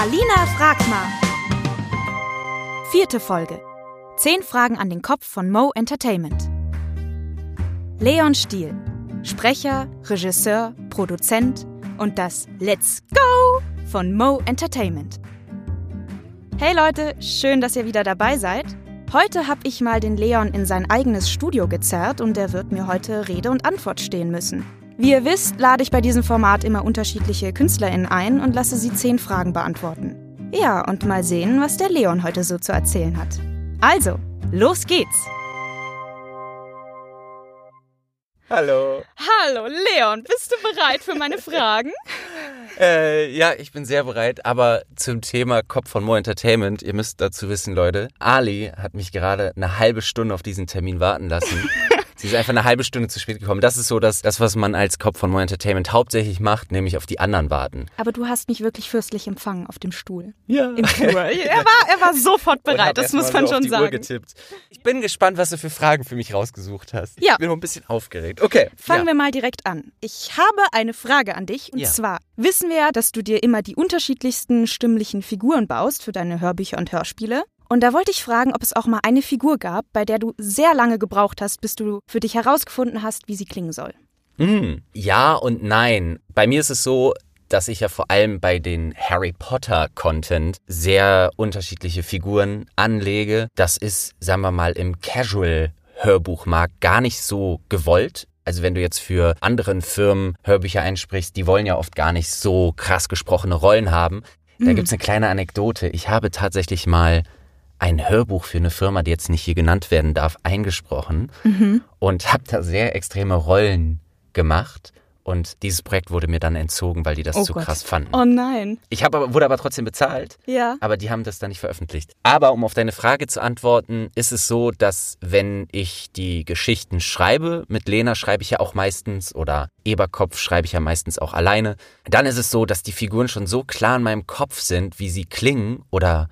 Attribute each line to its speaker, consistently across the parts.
Speaker 1: Alina fragt mal. Vierte Folge. Zehn Fragen an den Kopf von Mo Entertainment. Leon Stiel. Sprecher, Regisseur, Produzent und das Let's Go von Mo Entertainment. Hey Leute, schön, dass ihr wieder dabei seid. Heute habe ich mal den Leon in sein eigenes Studio gezerrt und er wird mir heute Rede und Antwort stehen müssen. Wie ihr wisst, lade ich bei diesem Format immer unterschiedliche KünstlerInnen ein und lasse sie zehn Fragen beantworten. Ja, und mal sehen, was der Leon heute so zu erzählen hat. Also, los geht's!
Speaker 2: Hallo.
Speaker 1: Hallo, Leon, bist du bereit für meine Fragen?
Speaker 2: Äh, ja, ich bin sehr bereit, aber zum Thema Kopf von Mo Entertainment, ihr müsst dazu wissen, Leute, Ali hat mich gerade eine halbe Stunde auf diesen Termin warten lassen. Sie ist einfach eine halbe Stunde zu spät gekommen. Das ist so das, das was man als Kopf von Mo Entertainment hauptsächlich macht, nämlich auf die anderen warten.
Speaker 1: Aber du hast mich wirklich fürstlich empfangen auf dem Stuhl.
Speaker 2: Ja.
Speaker 1: Im Flur. Er war, er war sofort bereit, das muss man
Speaker 2: so
Speaker 1: schon sagen.
Speaker 2: getippt. Ich bin gespannt, was du für Fragen für mich rausgesucht hast.
Speaker 1: Ja.
Speaker 2: Ich bin noch ein bisschen aufgeregt. Okay.
Speaker 1: Fangen
Speaker 2: ja.
Speaker 1: wir mal direkt an. Ich habe eine Frage an dich. Und
Speaker 2: Ja.
Speaker 1: zwar wissen wir ja, dass du dir immer die unterschiedlichsten stimmlichen Figuren baust für deine Hörbücher und Hörspiele. Und da wollte ich fragen, ob es auch mal eine Figur gab, bei der du sehr lange gebraucht hast, bis du für dich herausgefunden hast, wie sie klingen soll.
Speaker 2: Mm, ja und nein. Bei mir ist es so, dass ich ja vor allem bei den Harry Potter Content sehr unterschiedliche Figuren anlege. Das ist, sagen wir mal, im Casual Hörbuchmarkt gar nicht so gewollt. Also wenn du jetzt für anderen Firmen Hörbücher einsprichst, die wollen ja oft gar nicht so krass gesprochene Rollen haben. Da gibt's eine kleine Anekdote. Ich habe tatsächlich mal ein Hörbuch für eine Firma, die jetzt nicht hier genannt werden darf, eingesprochen und habe da sehr extreme Rollen gemacht. Und dieses Projekt wurde mir dann entzogen, weil die das
Speaker 1: Oh
Speaker 2: zu
Speaker 1: Gott.
Speaker 2: krass fanden.
Speaker 1: Oh nein.
Speaker 2: Ich aber, wurde aber trotzdem bezahlt,
Speaker 1: Ja.
Speaker 2: aber die haben das dann nicht veröffentlicht. Aber um auf deine Frage zu antworten, ist es so, dass wenn ich die Geschichten schreibe, mit Lena schreibe ich ja auch meistens oder Eberkopf schreibe ich ja meistens auch alleine, dann ist es so, dass die Figuren schon so klar in meinem Kopf sind, wie sie klingen oder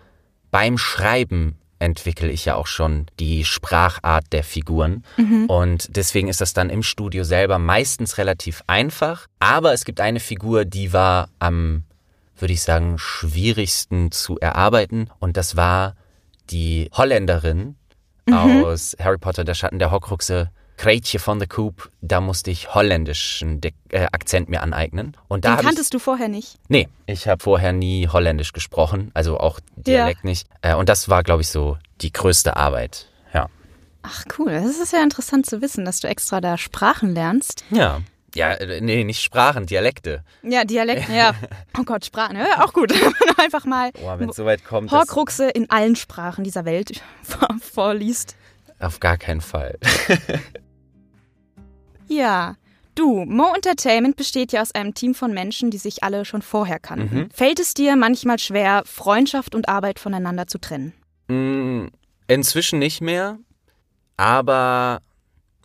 Speaker 2: beim Schreiben entwickle ich ja auch schon die Sprachart der Figuren. Und deswegen ist das dann im Studio selber meistens relativ einfach. Aber es gibt eine Figur, die war am, würde ich sagen, schwierigsten zu erarbeiten. Und das war die Holländerin aus Harry Potter, der Schatten der Horcruxe. Kreetje von der Coop, da musste ich holländischen De äh, Akzent mir aneignen. Und da
Speaker 1: Den
Speaker 2: habe ich
Speaker 1: kanntest du vorher nicht.
Speaker 2: Nee, ich habe vorher nie Holländisch gesprochen, also auch Dialekt nicht. Äh, und das war, glaube ich, so die größte Arbeit. Ja.
Speaker 1: Ach cool, das ist ja interessant zu wissen, dass du extra da Sprachen lernst.
Speaker 2: Ja. Ja, äh, nee, nicht Sprachen, Dialekte.
Speaker 1: Ja, Dialekt, ja. Oh Gott, Sprachen, ja, auch gut. Einfach mal
Speaker 2: Boah, wenn es soweit kommt,
Speaker 1: Horcruxe in allen Sprachen dieser Welt vor- vorliest.
Speaker 2: auf gar keinen Fall.
Speaker 1: Ja. Du, Mo Entertainment besteht ja aus einem Team von Menschen, die sich alle schon vorher kannten.
Speaker 2: Mhm.
Speaker 1: Fällt es dir manchmal schwer, Freundschaft und Arbeit voneinander zu trennen?
Speaker 2: Mm, Inzwischen nicht mehr, aber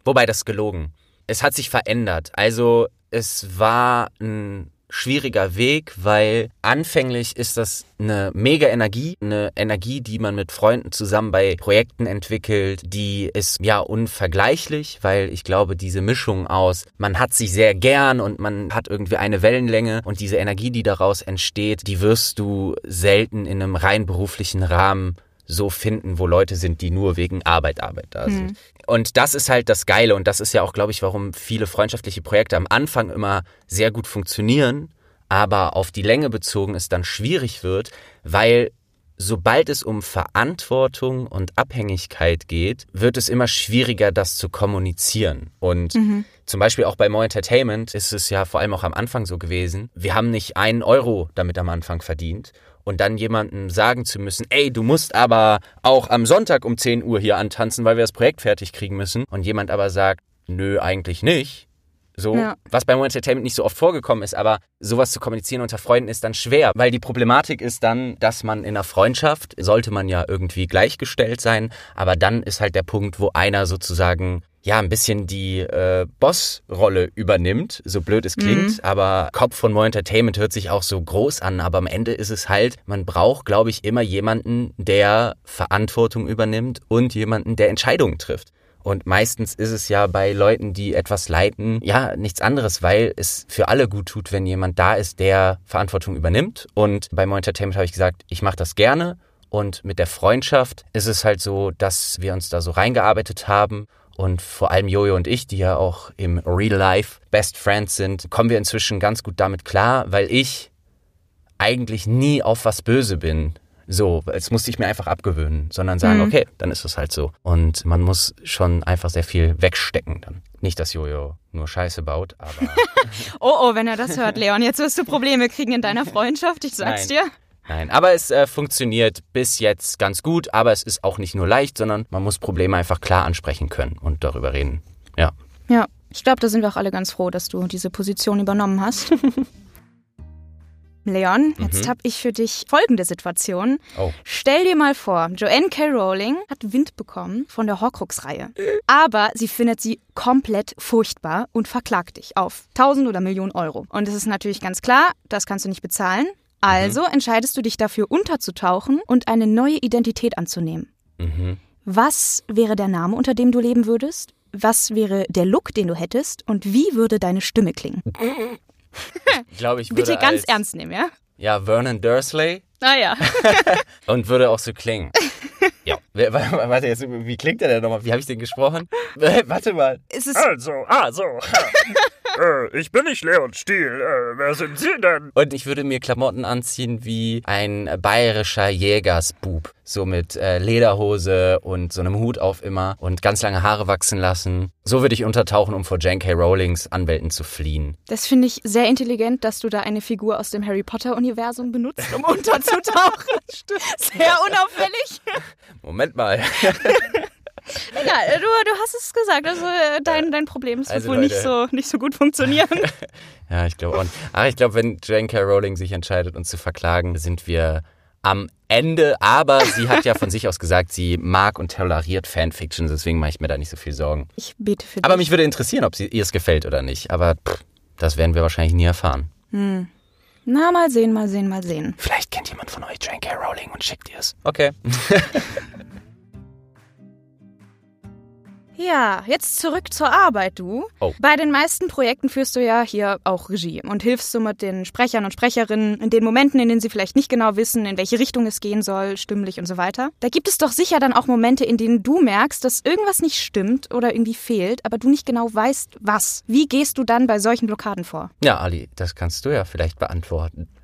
Speaker 2: wobei das gelogen. Es hat sich verändert. Also es war ein schwieriger Weg, weil anfänglich ist das eine mega Energie, eine Energie, die man mit Freunden zusammen bei Projekten entwickelt, die ist ja unvergleichlich, weil ich glaube, diese Mischung aus, man hat sich sehr gern und man hat irgendwie eine Wellenlänge und diese Energie, die daraus entsteht, die wirst du selten in einem rein beruflichen Rahmen so finden, wo Leute sind, die nur wegen Arbeit, Arbeit da sind. Und das ist halt das Geile und das ist ja auch, glaube ich, warum viele freundschaftliche Projekte am Anfang immer sehr gut funktionieren, aber auf die Länge bezogen es dann schwierig wird, weil sobald es um Verantwortung und Abhängigkeit geht, wird es immer schwieriger, das zu kommunizieren. Und zum Beispiel auch bei More Entertainment ist es ja vor allem auch am Anfang so gewesen. Wir haben nicht einen Euro damit am Anfang verdient. Und dann jemandem sagen zu müssen, ey, du musst aber auch am Sonntag um 10 Uhr hier antanzen, weil wir das Projekt fertig kriegen müssen. Und jemand aber sagt, nö, eigentlich nicht. So,
Speaker 1: Ja.
Speaker 2: was bei More Entertainment nicht so oft vorgekommen ist, aber sowas zu kommunizieren unter Freunden ist dann schwer, weil die Problematik ist dann, dass man in einer Freundschaft sollte man ja irgendwie gleichgestellt sein, aber dann ist halt der Punkt, wo einer sozusagen ja ein bisschen die äh, Bossrolle übernimmt, so blöd es klingt, aber Kopf von More Entertainment hört sich auch so groß an, aber am Ende ist es halt, man braucht, glaube ich, immer jemanden, der Verantwortung übernimmt und jemanden, der Entscheidungen trifft. Und meistens ist es ja bei Leuten, die etwas leiten, ja, nichts anderes, weil es für alle gut tut, wenn jemand da ist, der Verantwortung übernimmt. Und bei Mo Entertainment habe ich gesagt, ich mache das gerne. Und mit der Freundschaft ist es halt so, dass wir uns da so reingearbeitet haben. Und vor allem Jojo und ich, die ja auch im Real Life Best Friends sind, kommen wir inzwischen ganz gut damit klar, weil ich eigentlich nie auf was böse bin. So, es musste ich mir einfach abgewöhnen, sondern sagen,
Speaker 1: Mhm.
Speaker 2: okay, dann ist es halt so. Und man muss schon einfach sehr viel wegstecken dann. Nicht, dass Jojo nur Scheiße baut, aber
Speaker 1: Oh, oh, wenn er das hört, Leon, jetzt wirst du Probleme kriegen in deiner Freundschaft, ich sag's
Speaker 2: Nein.
Speaker 1: dir.
Speaker 2: Nein. Aber es äh, funktioniert bis jetzt ganz gut, aber es ist auch nicht nur leicht, sondern man muss Probleme einfach klar ansprechen können und darüber reden. Ja.
Speaker 1: Ja, ich glaube, da sind wir auch alle ganz froh, dass du diese Position übernommen hast. Leon, jetzt
Speaker 2: Mhm.
Speaker 1: habe ich für dich folgende Situation.
Speaker 2: Oh.
Speaker 1: Stell dir mal vor, Joanne K. Rowling hat Wind bekommen von der Horcrux-Reihe. Aber sie findet sie komplett furchtbar und verklagt dich auf 1000 oder Millionen Euro. Und es ist natürlich ganz klar, das kannst du nicht bezahlen. Also entscheidest du dich dafür, unterzutauchen und eine neue Identität anzunehmen.
Speaker 2: Mhm.
Speaker 1: Was wäre der Name, unter dem du leben würdest? Was wäre der Look, den du hättest? Und wie würde deine Stimme klingen?
Speaker 2: Ich glaube, ich würde
Speaker 1: Bitte ganz
Speaker 2: als,
Speaker 1: ernst nehmen, ja?
Speaker 2: Ja, Vernon Dursley
Speaker 1: Naja.
Speaker 2: und würde auch so klingen. ja. Warte, jetzt, wie klingt der denn nochmal? Wie habe ich den gesprochen? Warte mal.
Speaker 1: Es ist
Speaker 3: Also, also. Äh, ich bin nicht Leon Stiel. Äh, wer sind Sie denn?
Speaker 2: Und ich würde mir Klamotten anziehen wie ein bayerischer Jägersbub. So mit äh, Lederhose und so einem Hut auf immer und ganz lange Haare wachsen lassen. So würde ich untertauchen, um vor J.K. Rowlings Anwälten zu fliehen.
Speaker 1: Das finde ich sehr intelligent, dass du da eine Figur aus dem Harry Potter-Universum benutzt, um unterzutauchen. sehr unauffällig.
Speaker 2: Moment mal.
Speaker 1: Egal, du, du hast es gesagt. Also äh, dein, dein Problem ist
Speaker 2: Also,
Speaker 1: wohl nicht so, nicht so gut funktionieren.
Speaker 2: Ja, ich glaube auch. nicht. Ach, ich glaube, wenn J.K. Rowling sich entscheidet, uns zu verklagen, sind wir am Ende. Aber sie hat ja von sich aus gesagt, sie mag und toleriert Fanfiction. Deswegen mache ich mir da nicht so viel Sorgen.
Speaker 1: Ich bete für
Speaker 2: Aber
Speaker 1: dich.
Speaker 2: mich würde interessieren, ob sie, ihr es gefällt oder nicht. Aber pff, das werden wir wahrscheinlich nie erfahren.
Speaker 1: Na, mal sehen, mal sehen, mal sehen.
Speaker 2: Vielleicht kennt jemand von euch J.K. Rowling und schickt ihr es. Okay.
Speaker 1: Ja, jetzt zurück zur Arbeit, du.
Speaker 2: Oh.
Speaker 1: Bei den meisten Projekten führst du ja hier auch Regie und hilfst so mit den Sprechern und Sprecherinnen in den Momenten, in denen sie vielleicht nicht genau wissen, in welche Richtung es gehen soll, stimmlich und so weiter. Da gibt es doch sicher dann auch Momente, in denen du merkst, dass irgendwas nicht stimmt oder irgendwie fehlt, aber du nicht genau weißt, was. Wie gehst du dann bei solchen Blockaden vor?
Speaker 2: Ja, Ali, das kannst du ja vielleicht beantworten.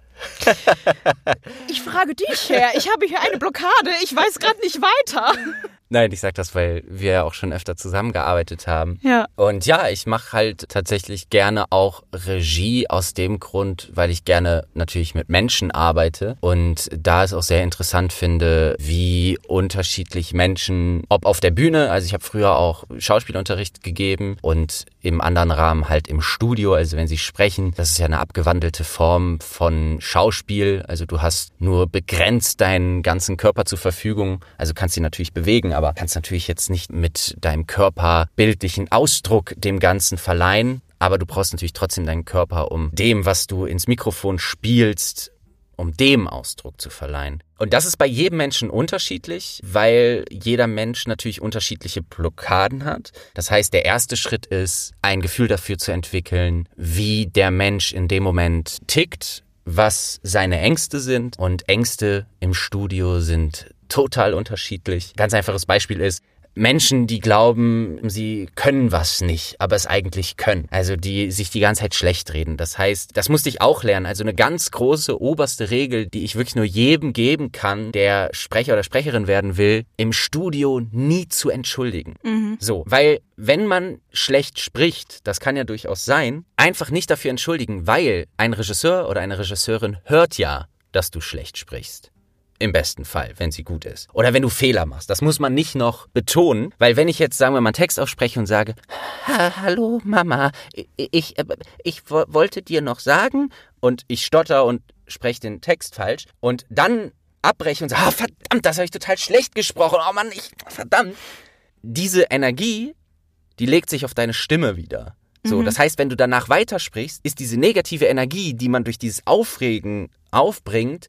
Speaker 1: Ich frage dich, Herr. Ich habe hier eine Blockade. Ich weiß gerade nicht weiter.
Speaker 2: Nein, ich sag das, weil wir ja auch schon öfter zusammengearbeitet haben.
Speaker 1: Ja.
Speaker 2: Und ja, ich mache halt tatsächlich gerne auch Regie aus dem Grund, weil ich gerne natürlich mit Menschen arbeite und da es auch sehr interessant finde, wie unterschiedlich Menschen, ob auf der Bühne, also ich habe früher auch Schauspielunterricht gegeben und im anderen Rahmen halt im Studio, also wenn sie sprechen, das ist ja eine abgewandelte Form von Schauspiel, also du hast nur begrenzt deinen ganzen Körper zur Verfügung, also kannst ihn natürlich bewegen, aber kannst natürlich jetzt nicht mit deinem Körper bildlichen Ausdruck dem Ganzen verleihen. Aber du brauchst natürlich trotzdem deinen Körper, um dem, was du ins Mikrofon spielst, um dem Ausdruck zu verleihen. Und das ist bei jedem Menschen unterschiedlich, weil jeder Mensch natürlich unterschiedliche Blockaden hat. Das heißt, der erste Schritt ist, ein Gefühl dafür zu entwickeln, wie der Mensch in dem Moment tickt, was seine Ängste sind. Und Ängste im Studio sind total unterschiedlich. Ganz einfaches Beispiel ist, Menschen, die glauben, sie können was nicht, aber es eigentlich können. Also die sich die ganze Zeit schlecht reden. Das heißt, das musste ich auch lernen. Also eine ganz große oberste Regel, die ich wirklich nur jedem geben kann, der Sprecher oder Sprecherin werden will, im Studio nie zu entschuldigen. So, weil wenn man schlecht spricht, das kann ja durchaus sein, einfach nicht dafür entschuldigen, weil ein Regisseur oder eine Regisseurin hört ja, dass du schlecht sprichst. Im besten Fall, wenn sie gut ist. Oder wenn du Fehler machst. Das muss man nicht noch betonen, weil wenn ich jetzt, sagen wir mal, einen Text ausspreche und sage, "Ha, hallo Mama, ich, ich, äh, ich wo- wollte dir noch sagen und ich stotter und spreche den Text falsch und dann abbreche und sage, ah, verdammt, das habe ich total schlecht gesprochen. Oh Mann, ich, verdammt. Diese Energie, die legt sich auf deine Stimme wieder. So, das heißt, wenn du danach weitersprichst, ist diese negative Energie, die man durch dieses Aufregen aufbringt,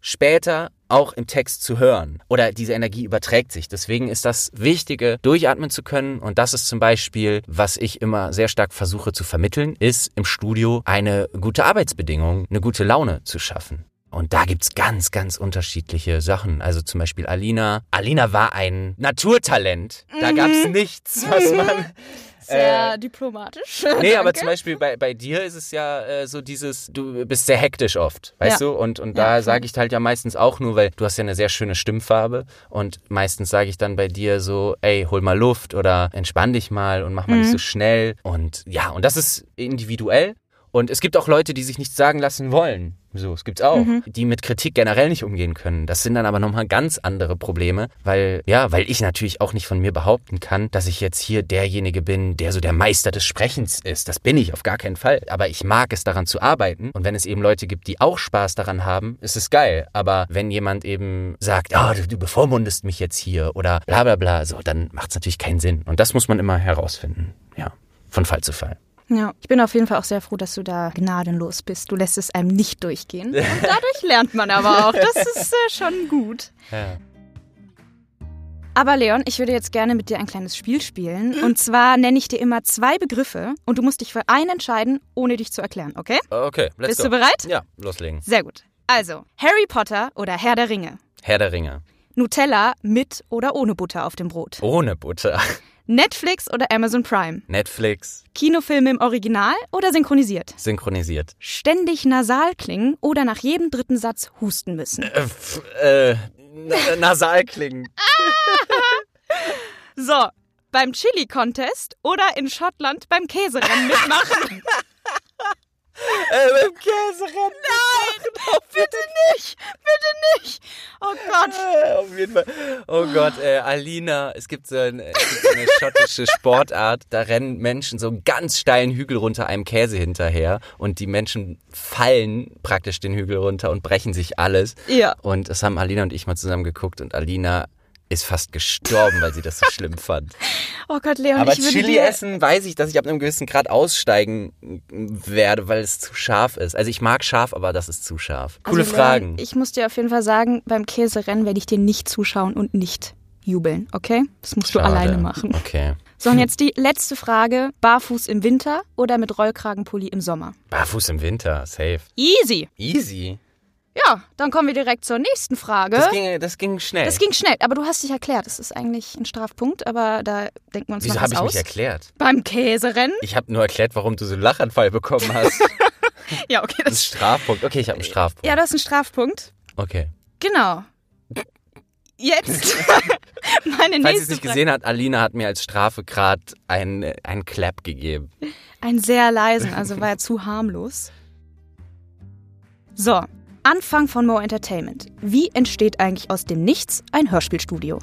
Speaker 2: später auch im Text zu hören oder diese Energie überträgt sich. Deswegen ist das Wichtige, durchatmen zu können und das ist zum Beispiel, was ich immer sehr stark versuche zu vermitteln, ist im Studio eine gute Arbeitsbedingung, eine gute Laune zu schaffen. Und da gibt's ganz, ganz unterschiedliche Sachen. Also zum Beispiel Alina. Alina war ein Naturtalent. Da gab's nichts, was man
Speaker 1: Sehr diplomatisch.
Speaker 2: Nee, aber
Speaker 1: Danke.
Speaker 2: zum Beispiel bei, bei dir ist es ja äh, so dieses, du bist sehr hektisch oft, weißt
Speaker 1: Ja.
Speaker 2: du? Und, und
Speaker 1: Ja,
Speaker 2: da
Speaker 1: voll.
Speaker 2: sage ich halt ja meistens auch nur, weil du hast ja eine sehr schöne Stimmfarbe und meistens sage ich dann bei dir so, ey, hol mal Luft oder entspann dich mal und mach mal
Speaker 1: Mhm.
Speaker 2: nicht so schnell. Und ja, und das ist individuell. Und es gibt auch Leute, die sich nichts sagen lassen wollen. So, es gibt's auch,
Speaker 1: Mhm.
Speaker 2: die mit Kritik generell nicht umgehen können. Das sind dann aber nochmal ganz andere Probleme, weil, ja, weil ich natürlich auch nicht von mir behaupten kann, dass ich jetzt hier derjenige bin, der so der Meister des Sprechens ist. Das bin ich auf gar keinen Fall. Aber ich mag es daran zu arbeiten. Und wenn es eben Leute gibt, die auch Spaß daran haben, ist es geil. Aber wenn jemand eben sagt, oh, du, du bevormundest mich jetzt hier oder bla bla bla, so, dann macht es natürlich keinen Sinn. Und das muss man immer herausfinden. Ja, von Fall zu Fall.
Speaker 1: Ja, ich bin auf jeden Fall auch sehr froh, dass du da gnadenlos bist. Du lässt es einem nicht durchgehen. Und dadurch lernt man aber auch. Das ist äh, schon gut.
Speaker 2: Ja.
Speaker 1: Aber Leon, ich würde jetzt gerne mit dir ein kleines Spiel spielen. Und zwar nenne ich dir immer zwei Begriffe und du musst dich für einen entscheiden, ohne dich zu erklären, okay?
Speaker 2: Okay, let's
Speaker 1: Bist
Speaker 2: go.
Speaker 1: du bereit?
Speaker 2: Ja, loslegen.
Speaker 1: Sehr gut. Also, Harry Potter oder Herr der Ringe?
Speaker 2: Herr der Ringe.
Speaker 1: Nutella mit oder ohne Butter auf dem Brot?
Speaker 2: Ohne Butter.
Speaker 1: Netflix oder Amazon Prime?
Speaker 2: Netflix.
Speaker 1: Kinofilme im Original oder synchronisiert?
Speaker 2: Synchronisiert.
Speaker 1: Ständig nasal klingen oder nach jedem dritten Satz husten müssen?
Speaker 2: Äh, äh, na- nasal klingen.
Speaker 1: So, beim Chili-Contest oder in Schottland beim Käserennen mitmachen?
Speaker 2: Äh, beim Käserennen.
Speaker 1: Nein, bitte nicht, bitte nicht. Oh Gott.
Speaker 2: Äh, Auf jeden Fall. Oh Gott, äh, Alina, es gibt, so ein, es gibt so eine schottische Sportart, da rennen Menschen so einen ganz steilen Hügel runter einem Käse hinterher und die Menschen fallen praktisch den Hügel runter und brechen sich alles.
Speaker 1: Ja.
Speaker 2: Und das haben Alina und ich mal zusammen geguckt und Alina ist fast gestorben, weil sie das so schlimm fand.
Speaker 1: Oh Gott, Leon,
Speaker 2: Aber
Speaker 1: ich würde
Speaker 2: Chili essen weiß ich, dass ich ab einem gewissen Grad aussteigen werde, weil es zu scharf ist. Also ich mag scharf, aber das ist zu scharf. Coole
Speaker 1: also, Leon,
Speaker 2: Fragen.
Speaker 1: Ich muss dir auf jeden Fall sagen, beim Käserennen werde ich dir nicht zuschauen und nicht jubeln, okay? Das musst du
Speaker 2: Schade.
Speaker 1: alleine machen.
Speaker 2: Okay.
Speaker 1: So, und jetzt die letzte Frage. Barfuß im Winter oder mit Rollkragenpulli im Sommer?
Speaker 2: Barfuß im Winter, safe.
Speaker 1: Easy.
Speaker 2: Easy.
Speaker 1: Ja, dann kommen wir direkt zur nächsten Frage.
Speaker 2: Das ging, das ging schnell.
Speaker 1: Das ging schnell, aber du hast dich erklärt. Das ist eigentlich ein Strafpunkt, aber da denken wir uns
Speaker 2: Wieso
Speaker 1: noch
Speaker 2: habe
Speaker 1: was
Speaker 2: ich
Speaker 1: aus.
Speaker 2: mich erklärt?
Speaker 1: Beim Käserennen?
Speaker 2: Ich habe nur erklärt, warum du so einen Lachanfall bekommen hast.
Speaker 1: Ja, okay.
Speaker 2: Das ist
Speaker 1: Das,
Speaker 2: Strafpunkt. Okay, ich habe einen Strafpunkt.
Speaker 1: ja, das ist ein Strafpunkt.
Speaker 2: Okay.
Speaker 1: Genau. Jetzt meine
Speaker 2: Falls ihr es
Speaker 1: nächste
Speaker 2: nicht
Speaker 1: Frage.
Speaker 2: gesehen habt, Alina hat mir als Strafe gerade einen, einen Clap gegeben.
Speaker 1: Einen sehr leisen, also war er zu harmlos. So, Anfang von Mo Entertainment. Wie entsteht eigentlich aus dem Nichts ein Hörspielstudio?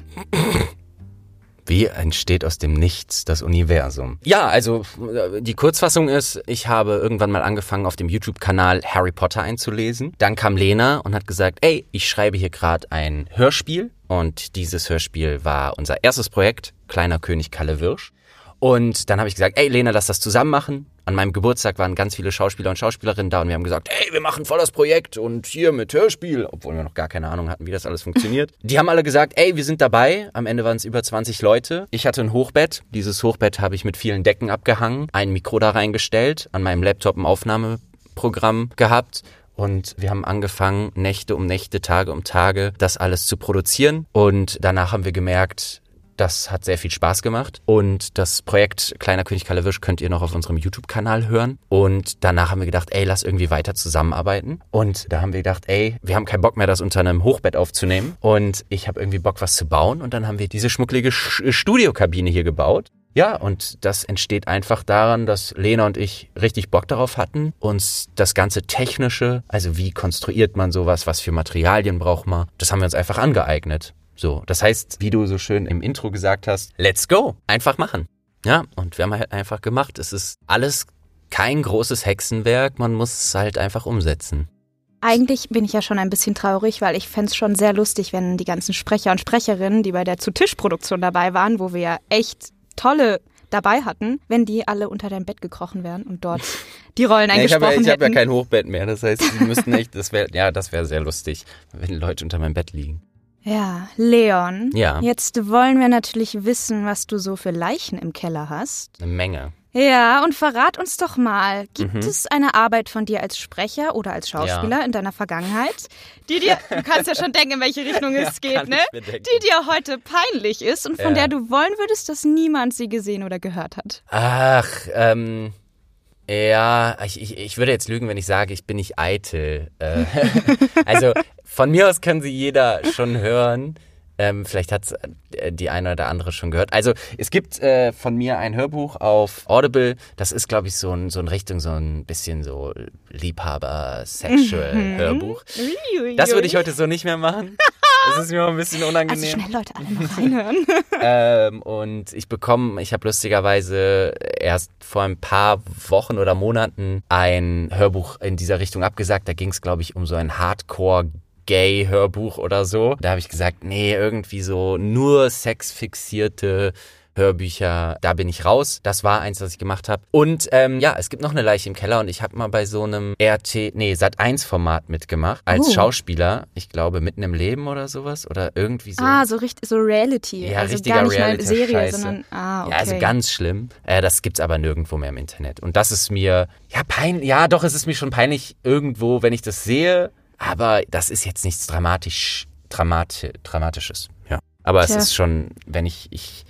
Speaker 2: Wie entsteht aus dem Nichts das Universum? Ja, also äh, die Kurzfassung ist, ich habe irgendwann mal angefangen, auf dem YouTube-Kanal Harry Potter einzulesen. Dann kam Lena und hat gesagt, ey, ich schreibe hier gerade ein Hörspiel. Und dieses Hörspiel war unser erstes Projekt, Kleiner König Kalle Wirsch. Und dann habe ich gesagt, ey Lena, lass das zusammen machen. An meinem Geburtstag waren ganz viele Schauspieler und Schauspielerinnen da und wir haben gesagt, ey, wir machen voll das Projekt und hier mit Hörspiel, obwohl wir noch gar keine Ahnung hatten, wie das alles funktioniert. Die haben alle gesagt, ey, wir sind dabei. Am Ende waren es über 20 Leute. Ich hatte ein Hochbett. Dieses Hochbett habe ich mit vielen Decken abgehangen, ein Mikro da reingestellt, an meinem Laptop ein Aufnahmeprogramm gehabt und wir haben angefangen, Nächte um Nächte, Tage um Tage, das alles zu produzieren. Und danach haben wir gemerkt, das hat sehr viel Spaß gemacht. Und das Projekt Kleiner König Kalewisch könnt ihr noch auf unserem YouTube-Kanal hören. Und danach haben wir gedacht, ey, lass irgendwie weiter zusammenarbeiten. Und da haben wir gedacht, ey, wir haben keinen Bock mehr, das unter einem Hochbett aufzunehmen. Und ich habe irgendwie Bock, was zu bauen. Und dann haben wir diese schmucklige Sch- Studiokabine hier gebaut. Ja, und das entsteht einfach daran, dass Lena und ich richtig Bock darauf hatten, uns das ganze Technische, also wie konstruiert man sowas, was für Materialien braucht man, das haben wir uns einfach angeeignet. So, das heißt, wie du so schön im Intro gesagt hast, let's go, einfach machen. Ja, und wir haben halt einfach gemacht. Es ist alles kein großes Hexenwerk, man muss es halt einfach umsetzen.
Speaker 1: Eigentlich bin ich ja schon ein bisschen traurig, weil ich fände es schon sehr lustig, wenn die ganzen Sprecher und Sprecherinnen, die bei der Zu-Tisch-Produktion dabei waren, wo wir ja echt tolle dabei hatten, wenn die alle unter dein Bett gekrochen wären und dort die Rollen
Speaker 2: ich habe
Speaker 1: eingesprochen
Speaker 2: ja, ich hab ja
Speaker 1: hätten.
Speaker 2: kein Hochbett mehr. Das heißt, sie müssten echt, das wäre, ja, das wäre sehr lustig, wenn Leute unter meinem Bett liegen.
Speaker 1: Ja, Leon.
Speaker 2: Ja.
Speaker 1: Jetzt wollen wir natürlich wissen, was du so für Leichen im Keller hast.
Speaker 2: Eine Menge.
Speaker 1: Ja, und verrat uns doch mal, gibt
Speaker 2: Mhm.
Speaker 1: es eine Arbeit von dir als Sprecher oder als Schauspieler in deiner Vergangenheit, die dir, du kannst ja schon denken, in welche Richtung es geht,
Speaker 2: kann
Speaker 1: ne? Die dir heute peinlich ist und von
Speaker 2: Ja.
Speaker 1: der du wollen würdest, dass niemand sie gesehen oder gehört hat.
Speaker 2: Ach, ähm, ja, ich, ich, ich würde jetzt lügen, wenn ich sage, ich bin nicht eitel. Äh, also von mir aus kann sie jeder schon hören. Ähm, vielleicht hat die eine oder andere schon gehört. Also es gibt äh, von mir ein Hörbuch auf Audible. Das ist, glaube ich, so ein, so in Richtung so ein bisschen so Liebhaber-Sexual-Hörbuch. Das würde ich heute so nicht mehr machen. Das ist mir auch ein bisschen
Speaker 1: Also
Speaker 2: unangenehm.
Speaker 1: schnell Leute alle mal reinhören.
Speaker 2: ähm, und ich bekomme, ich habe lustigerweise erst vor ein paar Wochen oder Monaten ein Hörbuch in dieser Richtung abgesagt. Da ging es, glaube ich, um so ein Hardcore Gay-Hörbuch oder so. Da habe ich gesagt, nee, irgendwie so nur sexfixierte Hörbücher, da bin ich raus. Das war eins, was ich gemacht habe. Und ähm, ja, es gibt noch eine Leiche im Keller und ich habe mal bei so einem RT, nee, Sat1-Format mitgemacht als
Speaker 1: Oh.
Speaker 2: Schauspieler. Ich glaube, mitten im Leben oder sowas oder irgendwie so.
Speaker 1: Ah, so richtig, so Reality.
Speaker 2: Ja,
Speaker 1: also
Speaker 2: richtiger
Speaker 1: gar nicht mal
Speaker 2: Reality-Scheiße.
Speaker 1: Serie, sondern, ah, okay.
Speaker 2: Ja, also ganz schlimm. Äh, das gibt's aber nirgendwo mehr im Internet. Und das ist mir, ja, peinlich, ja, doch, es ist mir schon peinlich irgendwo, wenn ich das sehe. Aber das ist jetzt nichts dramatisch, dramati Dramatisches. Ja. Aber
Speaker 1: Tja.
Speaker 2: es ist schon, wenn ich, ich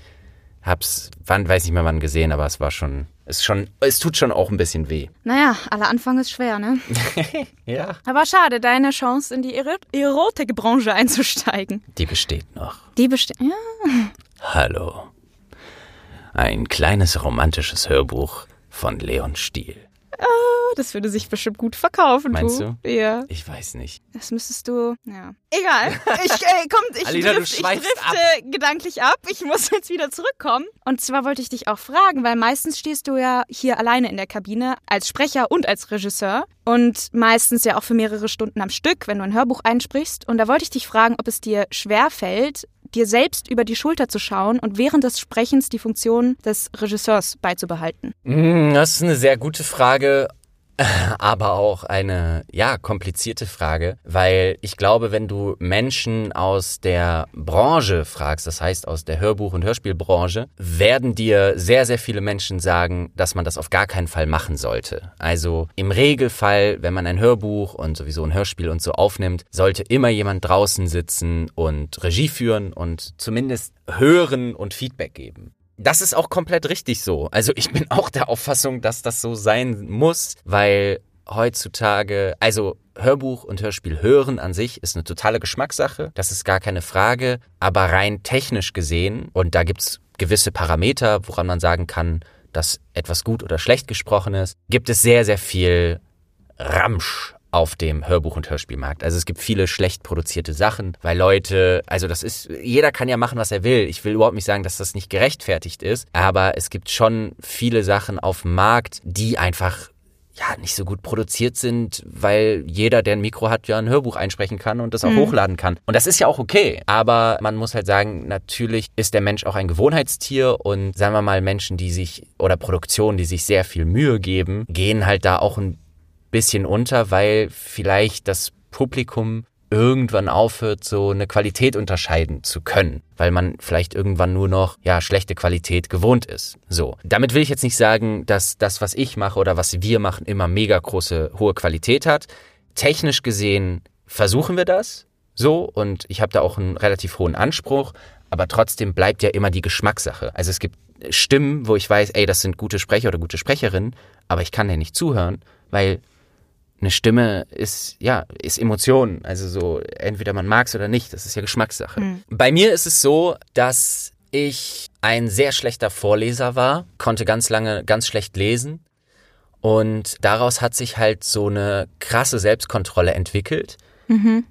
Speaker 2: hab's, wann, weiß nicht mehr wann gesehen, aber es war schon, es schon, es tut schon auch ein bisschen weh.
Speaker 1: Naja, aller Anfang ist schwer, ne?
Speaker 2: Ja.
Speaker 1: Aber schade, deine Chance in die Ero Erotikbranche einzusteigen.
Speaker 2: Die besteht noch.
Speaker 1: Die besteht. Ja.
Speaker 2: Hallo. Ein kleines romantisches Hörbuch von Leon Stiel.
Speaker 1: Das würde sich bestimmt gut verkaufen,
Speaker 2: Meinst
Speaker 1: du? Ja.
Speaker 2: Ich weiß nicht.
Speaker 1: Das müsstest du. Ja. Egal. Ich, äh, komm, ich,
Speaker 2: Alina, du
Speaker 1: drift, ich drifte gedanklich ab. Ich muss jetzt wieder zurückkommen. Und zwar wollte ich dich auch fragen, weil meistens stehst du ja hier alleine in der Kabine als Sprecher und als Regisseur. Und meistens ja auch für mehrere Stunden am Stück, wenn du ein Hörbuch einsprichst. Und da wollte ich dich fragen, ob es dir schwer fällt, dir selbst über die Schulter zu schauen und während des Sprechens die Funktion des Regisseurs beizubehalten.
Speaker 2: Mm, Das ist eine sehr gute Frage, aber auch eine, ja, komplizierte Frage, weil ich glaube, wenn du Menschen aus der Branche fragst, das heißt aus der Hörbuch- und Hörspielbranche, werden dir sehr, sehr viele Menschen sagen, dass man das auf gar keinen Fall machen sollte. Also im Regelfall, wenn man ein Hörbuch und sowieso ein Hörspiel und so aufnimmt, sollte immer jemand draußen sitzen und Regie führen und zumindest hören und Feedback geben. Das ist auch komplett richtig so. Also ich bin auch der Auffassung, dass das so sein muss, weil heutzutage, also Hörbuch und Hörspiel hören an sich ist eine totale Geschmackssache, das ist gar keine Frage, aber rein technisch gesehen, und da gibt's gewisse Parameter, woran man sagen kann, dass etwas gut oder schlecht gesprochen ist, gibt es sehr, sehr viel Ramsch auf dem Hörbuch- und Hörspielmarkt. Also es gibt viele schlecht produzierte Sachen, weil Leute, also das ist, jeder kann ja machen, was er will. Ich will überhaupt nicht sagen, dass das nicht gerechtfertigt ist, aber es gibt schon viele Sachen auf dem Markt, die einfach ja, nicht so gut produziert sind, weil jeder, der ein Mikro hat, ja ein Hörbuch einsprechen kann und das auch hochladen kann. Und das ist ja auch okay. Aber man muss halt sagen, natürlich ist der Mensch auch ein Gewohnheitstier und sagen wir mal Menschen, die sich oder Produktionen, die sich sehr viel Mühe geben, gehen halt da auch ein bisschen unter, weil vielleicht das Publikum irgendwann aufhört, so eine Qualität unterscheiden zu können, weil man vielleicht irgendwann nur noch ja schlechte Qualität gewohnt ist. So, damit will ich jetzt nicht sagen, dass das, was ich mache oder was wir machen, immer mega große hohe Qualität hat. Technisch gesehen versuchen wir das so und ich habe da auch einen relativ hohen Anspruch, aber trotzdem bleibt ja immer die Geschmackssache. Also es gibt Stimmen, wo ich weiß, ey, das sind gute Sprecher oder gute Sprecherinnen, aber ich kann ja nicht zuhören, weil eine Stimme ist, ja, ist Emotion. Also so, entweder man mag es oder nicht. Das ist ja Geschmackssache. Bei mir ist es so, dass ich ein sehr schlechter Vorleser war, konnte ganz lange ganz schlecht lesen. Und daraus hat sich halt so eine krasse Selbstkontrolle entwickelt,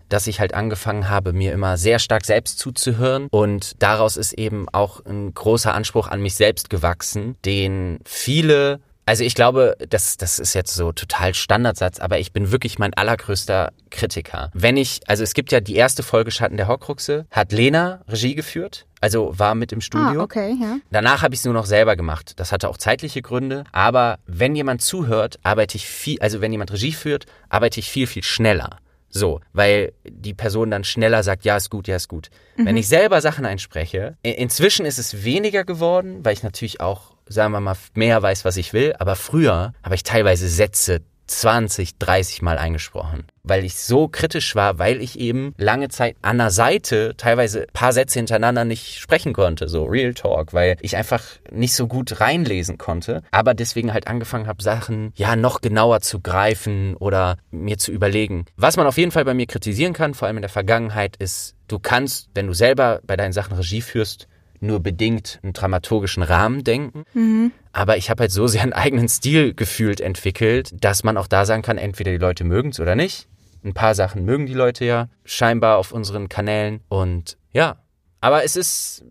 Speaker 2: dass ich halt angefangen habe, mir immer sehr stark selbst zuzuhören. Und daraus ist eben auch ein großer Anspruch an mich selbst gewachsen, den viele Also ich glaube, das, das ist jetzt so total Standardsatz, aber ich bin wirklich mein allergrößter Kritiker. Wenn ich, also es gibt ja die erste Folge Schatten der Horcruxe, hat Lena Regie geführt, also war mit im Studio.
Speaker 1: Ah, okay, ja.
Speaker 2: Danach habe ich es nur noch selber gemacht. Das hatte auch zeitliche Gründe. Aber wenn jemand zuhört, arbeite ich viel, also wenn jemand Regie führt, arbeite ich viel, viel schneller. So, weil die Person dann schneller sagt, ja, ist gut, ja, ist gut. Wenn ich selber Sachen einspreche, inzwischen ist es weniger geworden, weil ich natürlich auch, sagen wir mal, mehr weiß, was ich will. Aber früher habe ich teilweise Sätze 20, 30 Mal eingesprochen, weil ich so kritisch war, weil ich eben lange Zeit an der Seite teilweise paar Sätze hintereinander nicht sprechen konnte, so Real Talk, weil ich einfach nicht so gut reinlesen konnte, aber deswegen halt angefangen habe, Sachen ja noch genauer zu greifen oder mir zu überlegen. Was man auf jeden Fall bei mir kritisieren kann, vor allem in der Vergangenheit, ist, du kannst, wenn du selber bei deinen Sachen Regie führst, nur bedingt einen dramaturgischen Rahmen denken. Aber ich habe halt so sehr einen eigenen Stil gefühlt entwickelt, dass man auch da sagen kann, entweder die Leute mögen es oder nicht. Ein paar Sachen mögen die Leute ja scheinbar auf unseren Kanälen. Und ja, aber es ist,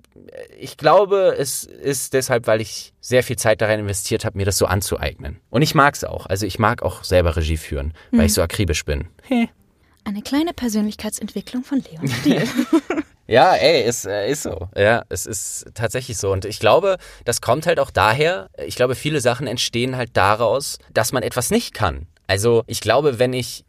Speaker 2: ich glaube, es ist deshalb, weil ich sehr viel Zeit darin investiert habe, mir das so anzueignen. Und ich mag es auch. Also ich mag auch selber Regie führen, weil ich so akribisch bin.
Speaker 1: Eine kleine Persönlichkeitsentwicklung von Leon Stiel.
Speaker 2: Ja, ey, ist, äh, ist so. Ja, es ist tatsächlich so. Und ich glaube, das kommt halt auch daher, ich glaube, viele Sachen entstehen halt daraus, dass man etwas nicht kann. Also ich glaube, wenn ich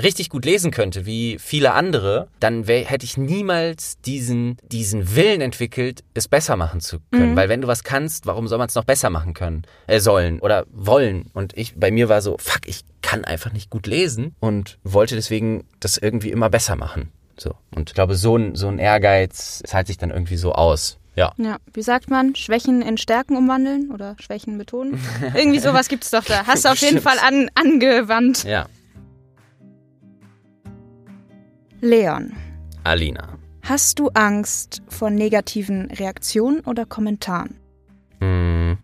Speaker 2: richtig gut lesen könnte, wie viele andere, dann wär, hätte ich niemals diesen, diesen Willen entwickelt, es besser machen zu können. Weil wenn du was kannst, warum soll man es noch besser machen können, äh, sollen oder wollen? Und ich, bei mir war so, fuck, ich kann einfach nicht gut lesen und wollte deswegen das irgendwie immer besser machen. So. Und ich glaube, so ein, so ein Ehrgeiz zahlt sich dann irgendwie so aus. Ja.
Speaker 1: Ja, wie sagt man? Schwächen in Stärken umwandeln oder Schwächen betonen? Irgendwie sowas gibt's doch da. Hast du auf jeden. Fall an, angewandt.
Speaker 2: Ja.
Speaker 1: Leon,
Speaker 2: Alina.
Speaker 1: hast du Angst vor negativen Reaktionen oder Kommentaren?
Speaker 2: Hm.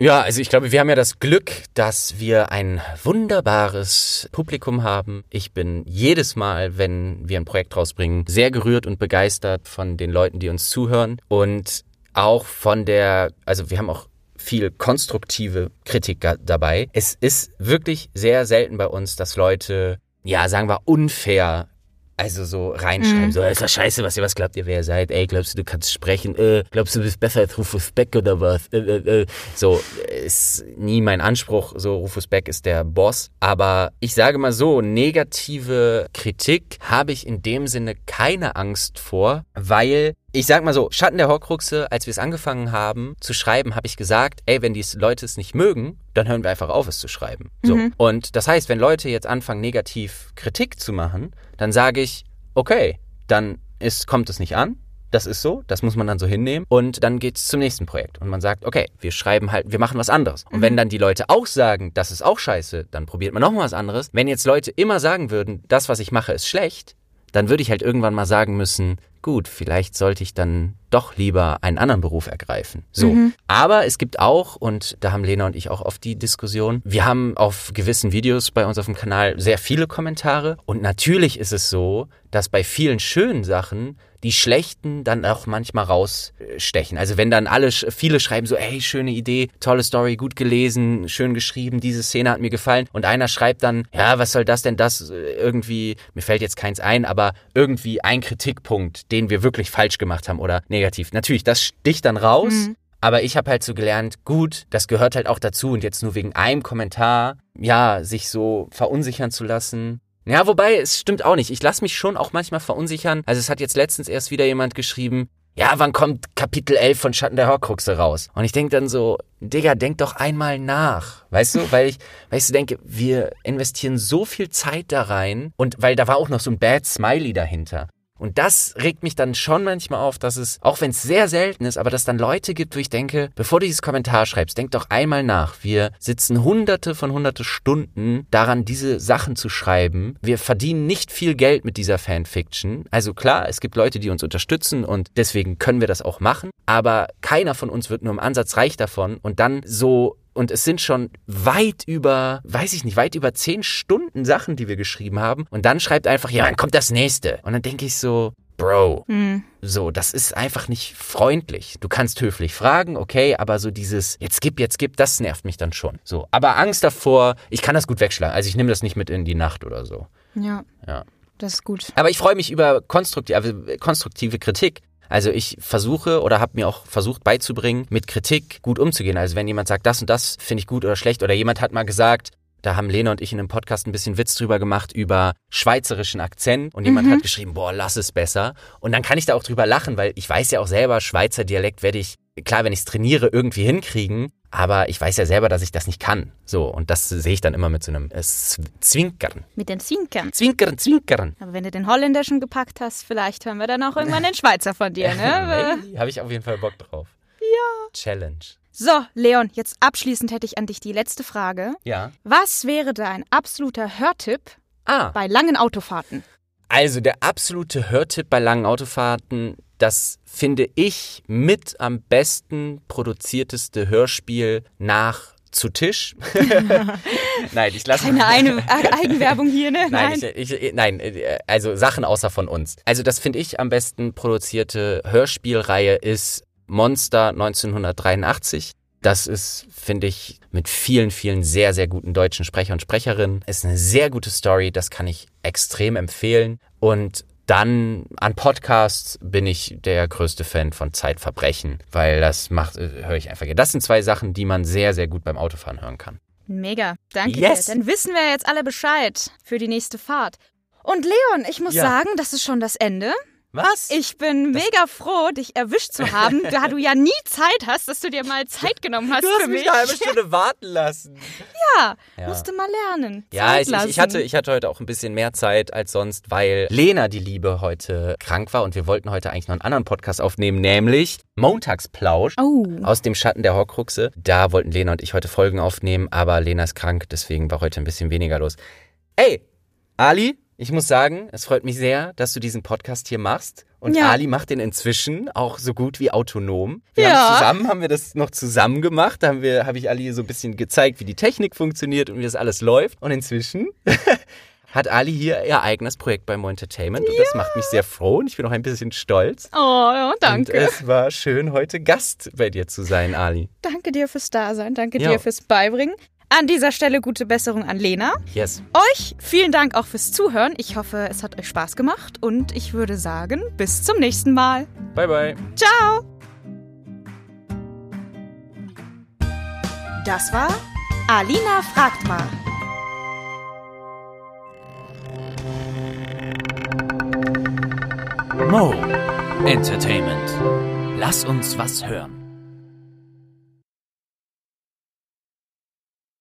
Speaker 2: Ja, also ich glaube, wir haben ja das Glück, dass wir ein wunderbares Publikum haben. Ich bin jedes Mal, wenn wir ein Projekt rausbringen, sehr gerührt und begeistert von den Leuten, die uns zuhören und auch von der, also wir haben auch viel konstruktive Kritik dabei. Es ist wirklich sehr selten bei uns, dass Leute, ja, sagen wir, unfair also so reinschreiben, so, ist das scheiße, was ihr, was glaubt ihr, wer ihr seid? Ey, glaubst du, du kannst sprechen? Äh, glaubst du, du bist besser als Rufus Beck oder was? Äh, äh, äh. So, ist nie mein Anspruch, so, Rufus Beck ist der Boss. Aber ich sage mal so, negative Kritik habe ich in dem Sinne keine Angst vor, weil ich sag mal so, Schatten der Horcruxe, als wir es angefangen haben zu schreiben, habe ich gesagt, ey, wenn die Leute es nicht mögen, dann hören wir einfach auf, es zu schreiben. So. Und das heißt, wenn Leute jetzt anfangen, negativ Kritik zu machen, dann sage ich, okay, dann ist, kommt es nicht an. Das ist so, das muss man dann so hinnehmen. Und dann geht's zum nächsten Projekt. Und man sagt, okay, wir schreiben halt, wir machen was anderes. Und wenn dann die Leute auch sagen, das ist auch scheiße, dann probiert man noch mal was anderes. Wenn jetzt Leute immer sagen würden, das, was ich mache, ist schlecht, dann würde ich halt irgendwann mal sagen müssen, gut, vielleicht sollte ich dann doch lieber einen anderen Beruf ergreifen. So. Aber es gibt auch, und da haben Lena und ich auch oft die Diskussion, wir haben auf gewissen Videos bei uns auf dem Kanal sehr viele Kommentare. Und natürlich ist es so, dass bei vielen schönen Sachen die schlechten dann auch manchmal rausstechen. Also wenn dann alle, viele schreiben so, hey, schöne Idee, tolle Story, gut gelesen, schön geschrieben, diese Szene hat mir gefallen. Und einer schreibt dann, ja, was soll das denn das äh, irgendwie, mir fällt jetzt keins ein, aber irgendwie ein Kritikpunkt, den wir wirklich falsch gemacht haben oder negativ. Natürlich, das sticht dann raus. Aber ich habe halt so gelernt, gut, das gehört halt auch dazu und jetzt nur wegen einem Kommentar, ja, sich so verunsichern zu lassen. Ja, wobei, es stimmt auch nicht. Ich lasse mich schon auch manchmal verunsichern. Also es hat jetzt letztens erst wieder jemand geschrieben, ja, wann kommt Kapitel 11 von Schatten der Horcruxe raus? Und ich denk dann so, Digga, denk doch einmal nach. Weißt du, weil ich, weil ich so denke, wir investieren so viel Zeit da rein und weil da war auch noch so ein Bad Smiley dahinter. Und das regt mich dann schon manchmal auf, dass es, auch wenn es sehr selten ist, aber dass dann Leute gibt, wo ich denke, bevor du dieses Kommentar schreibst, denk doch einmal nach. Wir sitzen hunderte von hunderte Stunden daran, diese Sachen zu schreiben. Wir verdienen nicht viel Geld mit dieser Fanfiction. Also klar, es gibt Leute, die uns unterstützen und deswegen können wir das auch machen. Aber keiner von uns wird nur im Ansatz reich davon und dann so und es sind schon weit über, weiß ich nicht, weit über zehn Stunden Sachen, die wir geschrieben haben. Und dann schreibt einfach, ja, dann kommt das nächste. Und dann denke ich so, Bro, so, das ist einfach nicht freundlich. Du kannst höflich fragen, okay, aber so dieses, jetzt gib, jetzt gib, das nervt mich dann schon. So, aber Angst davor, ich kann das gut wegschlagen. Also ich nehme das nicht mit in die Nacht oder so.
Speaker 1: Ja,
Speaker 2: Ja.
Speaker 1: das ist gut.
Speaker 2: Aber ich freue mich über konstruktive, also konstruktive Kritik. Also ich versuche oder habe mir auch versucht beizubringen, mit Kritik gut umzugehen. Also wenn jemand sagt, das und das finde ich gut oder schlecht oder jemand hat mal gesagt, da haben Lena und ich in einem Podcast ein bisschen Witz drüber gemacht über schweizerischen Akzent und jemand hat geschrieben, boah, lass es besser. Und dann kann ich da auch drüber lachen, weil ich weiß ja auch selber, Schweizer Dialekt werde ich, klar, wenn ich es trainiere, irgendwie hinkriegen. Aber ich weiß ja selber, dass ich das nicht kann. So, und das sehe ich dann immer mit so einem äh, Zwinkern.
Speaker 1: Mit den Zwinkern.
Speaker 2: Zwinkern, Zwinkern.
Speaker 1: Aber wenn du den Holländischen gepackt hast, vielleicht hören wir dann auch irgendwann den Schweizer von dir, ne?
Speaker 2: Hey, habe ich auf jeden Fall Bock drauf. Ja. Challenge.
Speaker 1: So, Leon, jetzt abschließend hätte ich an dich die letzte Frage.
Speaker 2: Ja.
Speaker 1: Was wäre dein absoluter Hörtipp
Speaker 2: Ah,
Speaker 1: bei langen Autofahrten?
Speaker 2: also der absolute Hörtipp bei langen Autofahrten, das finde ich mit am besten produzierteste Hörspiel nach zu Tisch. Nein, ich lasse
Speaker 1: Keine eine Eigenwerbung hier, ne?
Speaker 2: Nein, ich, ich, nein, also Sachen außer von uns. Also das finde ich am besten produzierte Hörspielreihe ist Monster 1983. Das ist, finde ich, mit vielen, vielen sehr, sehr guten deutschen Sprecher und Sprecherinnen. Ist eine sehr gute Story, das kann ich extrem empfehlen. Und dann an Podcasts bin ich der größte Fan von Zeitverbrechen, weil das macht, äh, höre ich einfach. gerne. Das sind zwei Sachen, die man sehr, sehr gut beim Autofahren hören kann.
Speaker 1: Mega, danke
Speaker 2: Yes.
Speaker 1: dir. Dann wissen wir jetzt alle Bescheid für die nächste Fahrt. Und Leon, ich muss
Speaker 2: Ja.
Speaker 1: sagen, das ist schon das Ende.
Speaker 2: Was?
Speaker 1: Ich bin mega froh, dich erwischt zu haben, da du ja nie Zeit hast, dass du dir mal Zeit genommen hast
Speaker 2: du hast
Speaker 1: für
Speaker 2: mich
Speaker 1: mich.
Speaker 2: eine halbe Stunde warten lassen.
Speaker 1: Ja,
Speaker 2: Ja.
Speaker 1: musst du mal lernen.
Speaker 2: Ja, ich, ich, hatte, ich hatte heute auch ein bisschen mehr Zeit als sonst, weil Lena, die Liebe, heute krank war und wir wollten heute eigentlich noch einen anderen Podcast aufnehmen, nämlich Montagsplausch.
Speaker 1: Oh.
Speaker 2: Aus dem Schatten der Horcruxe. Da wollten Lena und ich heute Folgen aufnehmen, aber Lena ist krank, deswegen war heute ein bisschen weniger los. Ey, Ali, ich muss sagen, es freut mich sehr, dass du diesen Podcast hier machst. Und
Speaker 1: Ja.
Speaker 2: Ali macht den inzwischen auch so gut wie autonom. Wir
Speaker 1: Ja.
Speaker 2: haben zusammen, haben wir das noch zusammen gemacht. Da haben wir, habe ich Ali so ein bisschen gezeigt, wie die Technik funktioniert und wie das alles läuft. Und inzwischen hat Ali hier ihr eigenes Projekt bei Mo Entertainment. Und das macht mich sehr froh und ich bin auch ein bisschen stolz.
Speaker 1: Oh, ja, danke.
Speaker 2: Und es war schön, heute Gast bei dir zu sein, Ali.
Speaker 1: danke dir fürs Dasein, danke
Speaker 2: Ja.
Speaker 1: dir fürs Beibringen. An dieser Stelle gute Besserung an Lena.
Speaker 2: Yes.
Speaker 1: Euch vielen Dank auch fürs Zuhören. Ich hoffe, es hat euch Spaß gemacht und ich würde sagen, bis zum nächsten Mal.
Speaker 2: Bye, bye.
Speaker 1: Ciao! Das war Alina fragt mal.
Speaker 4: Mo Entertainment. Lass uns was hören.